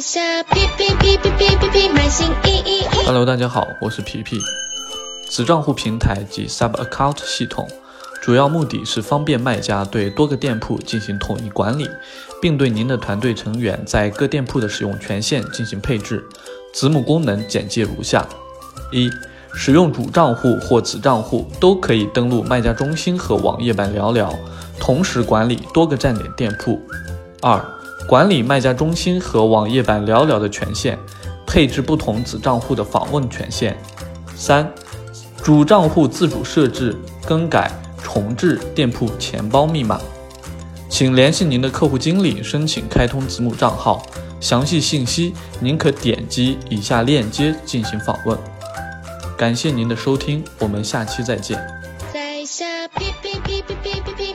下皮皮皮皮皮皮皮买新衣衣衣。Hello，大家好，我是皮皮。子账户平台及 Sub Account 系统，主要目的是方便卖家对多个店铺进行统一管理，并对您的团队成员在各店铺的使用权限进行配置。子母功能简介如下：一、使用主账户或子账户都可以登录卖家中心和网页版聊聊，同时管理多个站点店铺。二、管理卖家中心和网页版聊聊的权限，配置不同子账户的访问权限。三、主账户自主设置、更改、重置店铺钱包密码。请联系您的客户经理申请开通子母账号，详细信息您可点击以下链接进行访问。感谢您的收听，我们下期再见。在下皮皮皮皮